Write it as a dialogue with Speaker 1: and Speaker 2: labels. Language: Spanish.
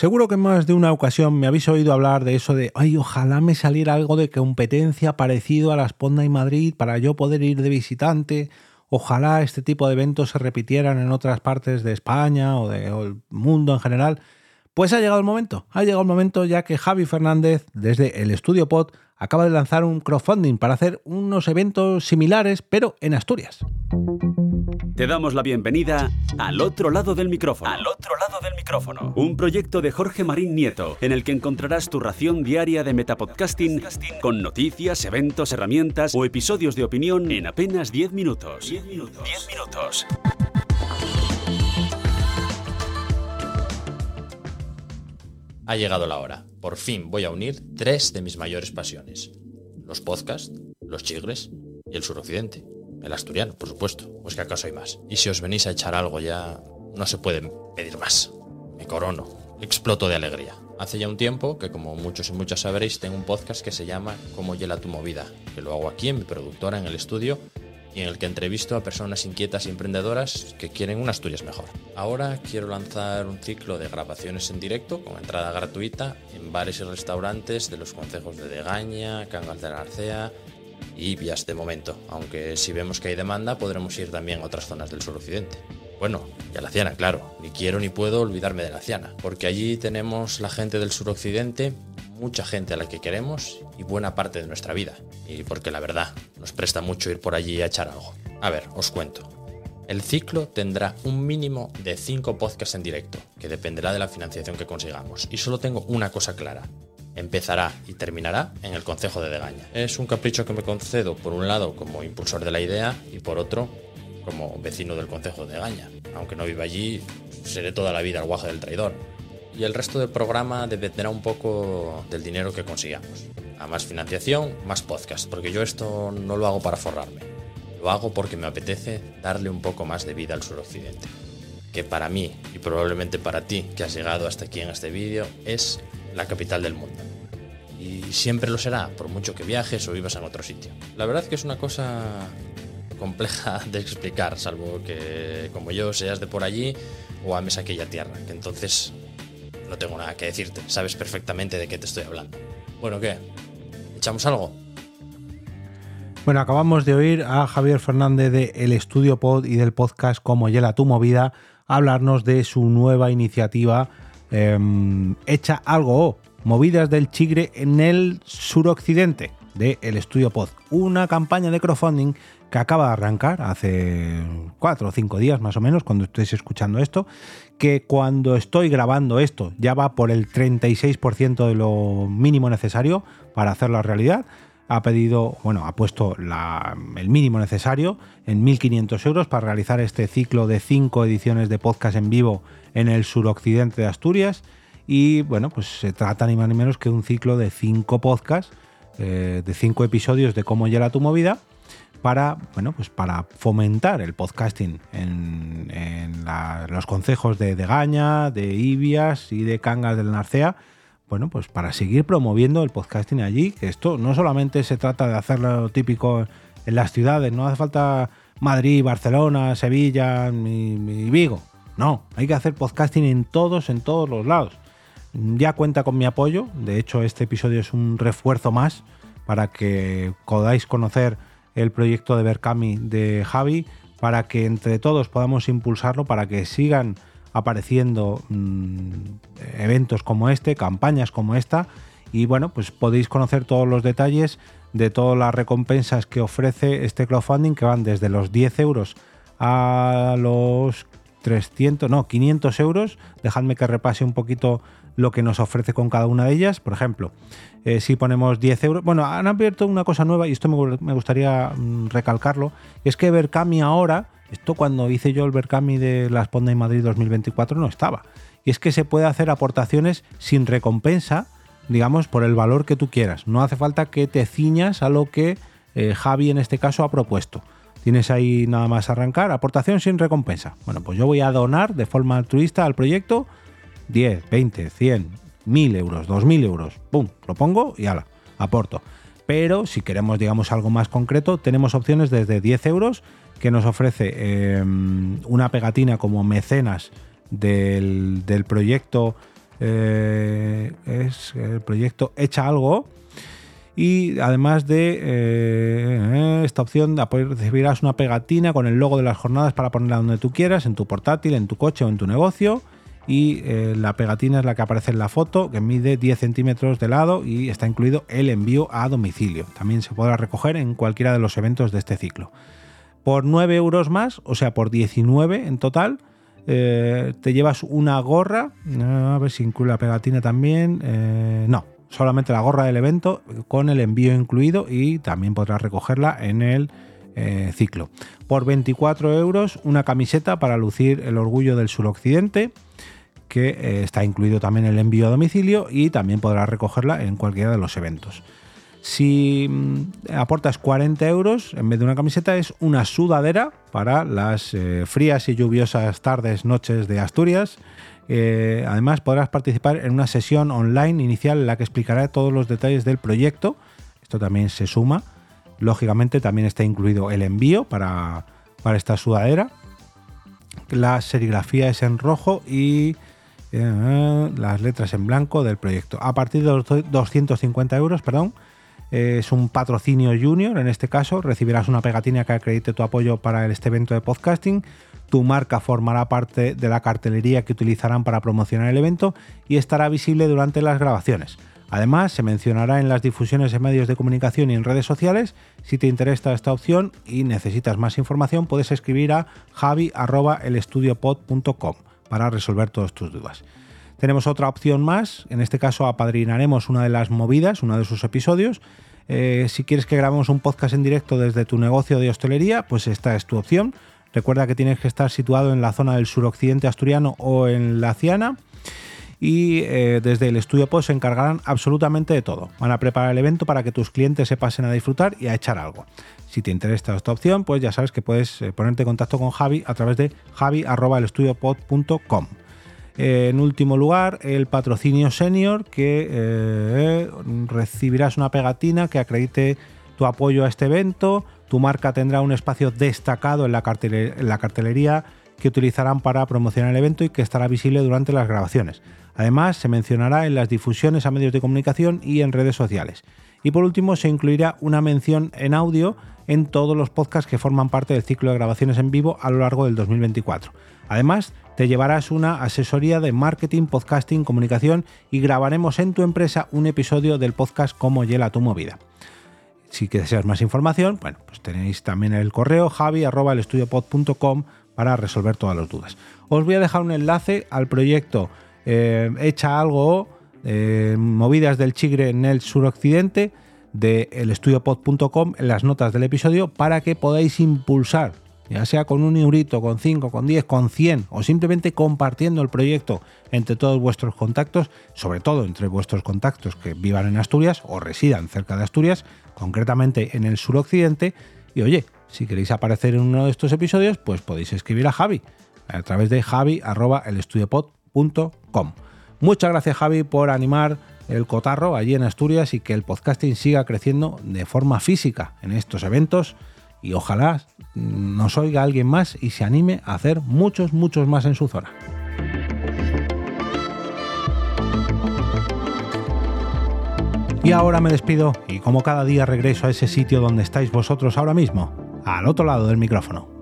Speaker 1: Seguro que en más de una ocasión me habéis oído hablar de eso de, ay, ojalá me saliera algo de competencia parecido a la Sponda y Madrid para yo poder ir de visitante. Ojalá este tipo de eventos se repitieran en otras partes de España o del mundo en general. Pues ha llegado el momento, ha llegado el momento ya que Javi Fernández desde el Estudio Pod acaba de lanzar un crowdfunding para hacer unos eventos similares pero en Asturias.
Speaker 2: Te damos la bienvenida al otro lado del micrófono. Al otro lado del micrófono. Un proyecto de Jorge Marín Nieto, en el que encontrarás tu ración diaria de metapodcasting con noticias, eventos, herramientas o episodios de opinión en apenas 10 minutos. 10 minutos. 10 minutos.
Speaker 3: Ha llegado la hora. Por fin voy a unir tres de mis mayores pasiones. Los podcasts, los chigres y el suroccidente. El asturiano, por supuesto. Pues que acaso hay más. Y si os venís a echar algo ya, no se puede pedir más. Me corono. Exploto de alegría. Hace ya un tiempo que, como muchos y muchas sabréis, tengo un podcast que se llama Como hiela tu movida, que lo hago aquí en mi productora en el estudio y en el que entrevisto a personas inquietas y emprendedoras que quieren una Asturias mejor. Ahora quiero lanzar un ciclo de grabaciones en directo con entrada gratuita en bares y restaurantes de los concejos de Degaña, Cangas de la Arcea vías de momento, aunque si vemos que hay demanda podremos ir también a otras zonas del suroccidente. Bueno, y a la Ciana, claro, ni quiero ni puedo olvidarme de la Ciana, porque allí tenemos la gente del suroccidente, mucha gente a la que queremos y buena parte de nuestra vida, y porque la verdad nos presta mucho ir por allí a echar algo. A ver, os cuento. El ciclo tendrá un mínimo de 5 podcasts en directo, que dependerá de la financiación que consigamos, y solo tengo una cosa clara, empezará y terminará en el Concejo de Degaña. Es un capricho que me concedo, por un lado, como impulsor de la idea y por otro, como vecino del Concejo de Degaña. Aunque no viva allí, seré toda la vida el guaje del traidor. Y el resto del programa dependerá un poco del dinero que consigamos. A más financiación, más podcast, porque yo esto no lo hago para forrarme. Lo hago porque me apetece darle un poco más de vida al suroccidente. Que para mí, y probablemente para ti que has llegado hasta aquí en este vídeo, es la capital del mundo. Y siempre lo será, por mucho que viajes o vivas en otro sitio. La verdad que es una cosa compleja de explicar, salvo que como yo seas de por allí o ames aquella tierra, que entonces no tengo nada que decirte, sabes perfectamente de qué te estoy hablando. Bueno, ¿qué? ¿Echamos algo?
Speaker 1: Bueno, acabamos de oír a Javier Fernández de El Estudio Pod y del podcast Como Hiela tu Movida hablarnos de su nueva iniciativa Em, echa algo, movidas del chigre en el suroccidente de El Estudio Pod. Una campaña de crowdfunding que acaba de arrancar hace cuatro o cinco días más o menos, cuando estéis escuchando esto, que cuando estoy grabando esto ya va por el 36% de lo mínimo necesario para hacer la realidad ha pedido, bueno, ha puesto el mínimo necesario en 1.500 euros para realizar este ciclo de cinco ediciones de podcast en vivo en el suroccidente de Asturias. Y bueno, pues se trata ni más ni menos que un ciclo de cinco podcasts, eh, de cinco episodios de cómo llega tu movida, para, bueno, pues para fomentar el podcasting en, los concejos de Degaña, de Ibias y de Cangas del Narcea bueno, pues para seguir promoviendo el podcasting allí, que esto no solamente se trata de hacerlo típico en las ciudades, no hace falta Madrid, Barcelona, Sevilla y Vigo. No, hay que hacer podcasting en todos, en todos los lados. Ya cuenta con mi apoyo, de hecho este episodio es un refuerzo más para que podáis conocer el proyecto de Berkami de Javi, para que entre todos podamos impulsarlo, para que sigan apareciendo mm, eventos como este, campañas como esta, y bueno, pues podéis conocer todos los detalles de todas las recompensas que ofrece este crowdfunding, que van desde los 10 euros a los 300, no, 500 euros. Dejadme que repase un poquito lo que nos ofrece con cada una de ellas. Por ejemplo, eh, si ponemos 10 euros, bueno, han abierto una cosa nueva y esto me, gustaría mm, recalcarlo, es que Berkami ahora esto cuando hice yo el Berkami de la Sponda en Madrid 2024 no estaba. Y es que se puede hacer aportaciones sin recompensa, digamos, por el valor que tú quieras. No hace falta que te ciñas a lo que eh, Javi en este caso ha propuesto. Tienes ahí nada más arrancar, aportación sin recompensa. Bueno, pues yo voy a donar de forma altruista al proyecto 10, 20, 100, 1000 euros, 2000 euros. ¡Pum! Lo pongo y ala, aporto. Pero si queremos, digamos, algo más concreto, tenemos opciones desde 10 euros que nos ofrece em, una pegatina como mecenas del, proyecto Eh, es el proyecto Echa Algo. Y además de eh, esta opción, recibirás una pegatina con el logo de las jornadas para ponerla donde tú quieras, en tu portátil, en tu coche o en tu negocio. Y eh, la pegatina es la que aparece en la foto, que mide 10 centímetros de lado y está incluido el envío a domicilio. También se podrá recoger en cualquiera de los eventos de este ciclo. Por 9 euros más, o sea, por 19 en total, eh, te llevas una gorra. A ver si incluye la pegatina también. no, solamente la gorra del evento con el envío incluido y también podrás recogerla en el eh, ciclo. Por 24 euros una camiseta para lucir el orgullo del suroccidente que eh, está incluido también el envío a domicilio y también podrás recogerla en cualquiera de los eventos. Si mm, aportas 40 euros, en vez de una camiseta, es una sudadera para las eh, frías y lluviosas tardes, noches de Asturias, eh, además, podrás participar en una sesión online inicial en la que explicaré todos los detalles del proyecto. Esto también se suma. Lógicamente, también está incluido el envío para, esta sudadera. La serigrafía es en rojo y eh, las letras en blanco del proyecto. A partir de los 250 euros, perdón, es un patrocinio junior. En este caso, recibirás una pegatina que acredite tu apoyo para este evento de podcasting tu marca formará parte de la cartelería que utilizarán para promocionar el evento y estará visible durante las grabaciones. Además, se mencionará en las difusiones en medios de comunicación y en redes sociales. Si te interesa esta opción y necesitas más información, puedes escribir a javi.elestudiopod.com para resolver todas tus dudas. Tenemos otra opción más, en este caso apadrinaremos una de las movidas, uno de sus episodios. Eh, si quieres que grabemos un podcast en directo desde tu negocio de hostelería, pues esta es tu opción. Recuerda que tienes que estar situado en la zona del suroccidente asturiano o en la Ciana. Y eh, desde el estudio POS se encargarán absolutamente de todo. Van a preparar el evento para que tus clientes se pasen a disfrutar y a echar algo. Si te interesa esta opción, pues ya sabes que puedes eh, ponerte en contacto con Javi a través de javi.estudiopod.com. Eh, en último lugar, el patrocinio senior, que recibirás una pegatina que acredite tu apoyo a este evento, tu marca tendrá un espacio destacado en la, cartelería que utilizarán para promocionar el evento y que estará visible durante las grabaciones. Además, se mencionará en las difusiones a medios de comunicación y en redes sociales. Y por último, se incluirá una mención en audio en todos los podcasts que forman parte del ciclo de grabaciones en vivo a lo largo del 2024. Además, te llevarás una asesoría de marketing, podcasting, comunicación y grabaremos en tu empresa un episodio del podcast Como Yela tu movida. Si deseas más información, bueno, pues tenéis también el correo javi.estudiopod.com para resolver todas las dudas. Os voy a dejar un enlace al proyecto eh, Echa Algo, eh, Movidas del Chigre en el suroccidente de elestudiopod.com en las notas del episodio para que podáis impulsar, ya sea con un eurito, con 5, con 10, con 100 o simplemente compartiendo el proyecto entre todos vuestros contactos, sobre todo entre vuestros contactos que vivan en Asturias o residan cerca de Asturias, concretamente en el suroccidente. Y oye, si queréis aparecer en uno de estos episodios, pues podéis escribir a Javi a través de javi.elestudiopod.com. Muchas gracias Javi por animar el cotarro allí en Asturias y que el podcasting siga creciendo de forma física en estos eventos y ojalá nos oiga alguien más y se anime a hacer muchos, muchos más en su zona. Y ahora me despido y como cada día regreso a ese sitio donde estáis vosotros ahora mismo, al otro lado del micrófono.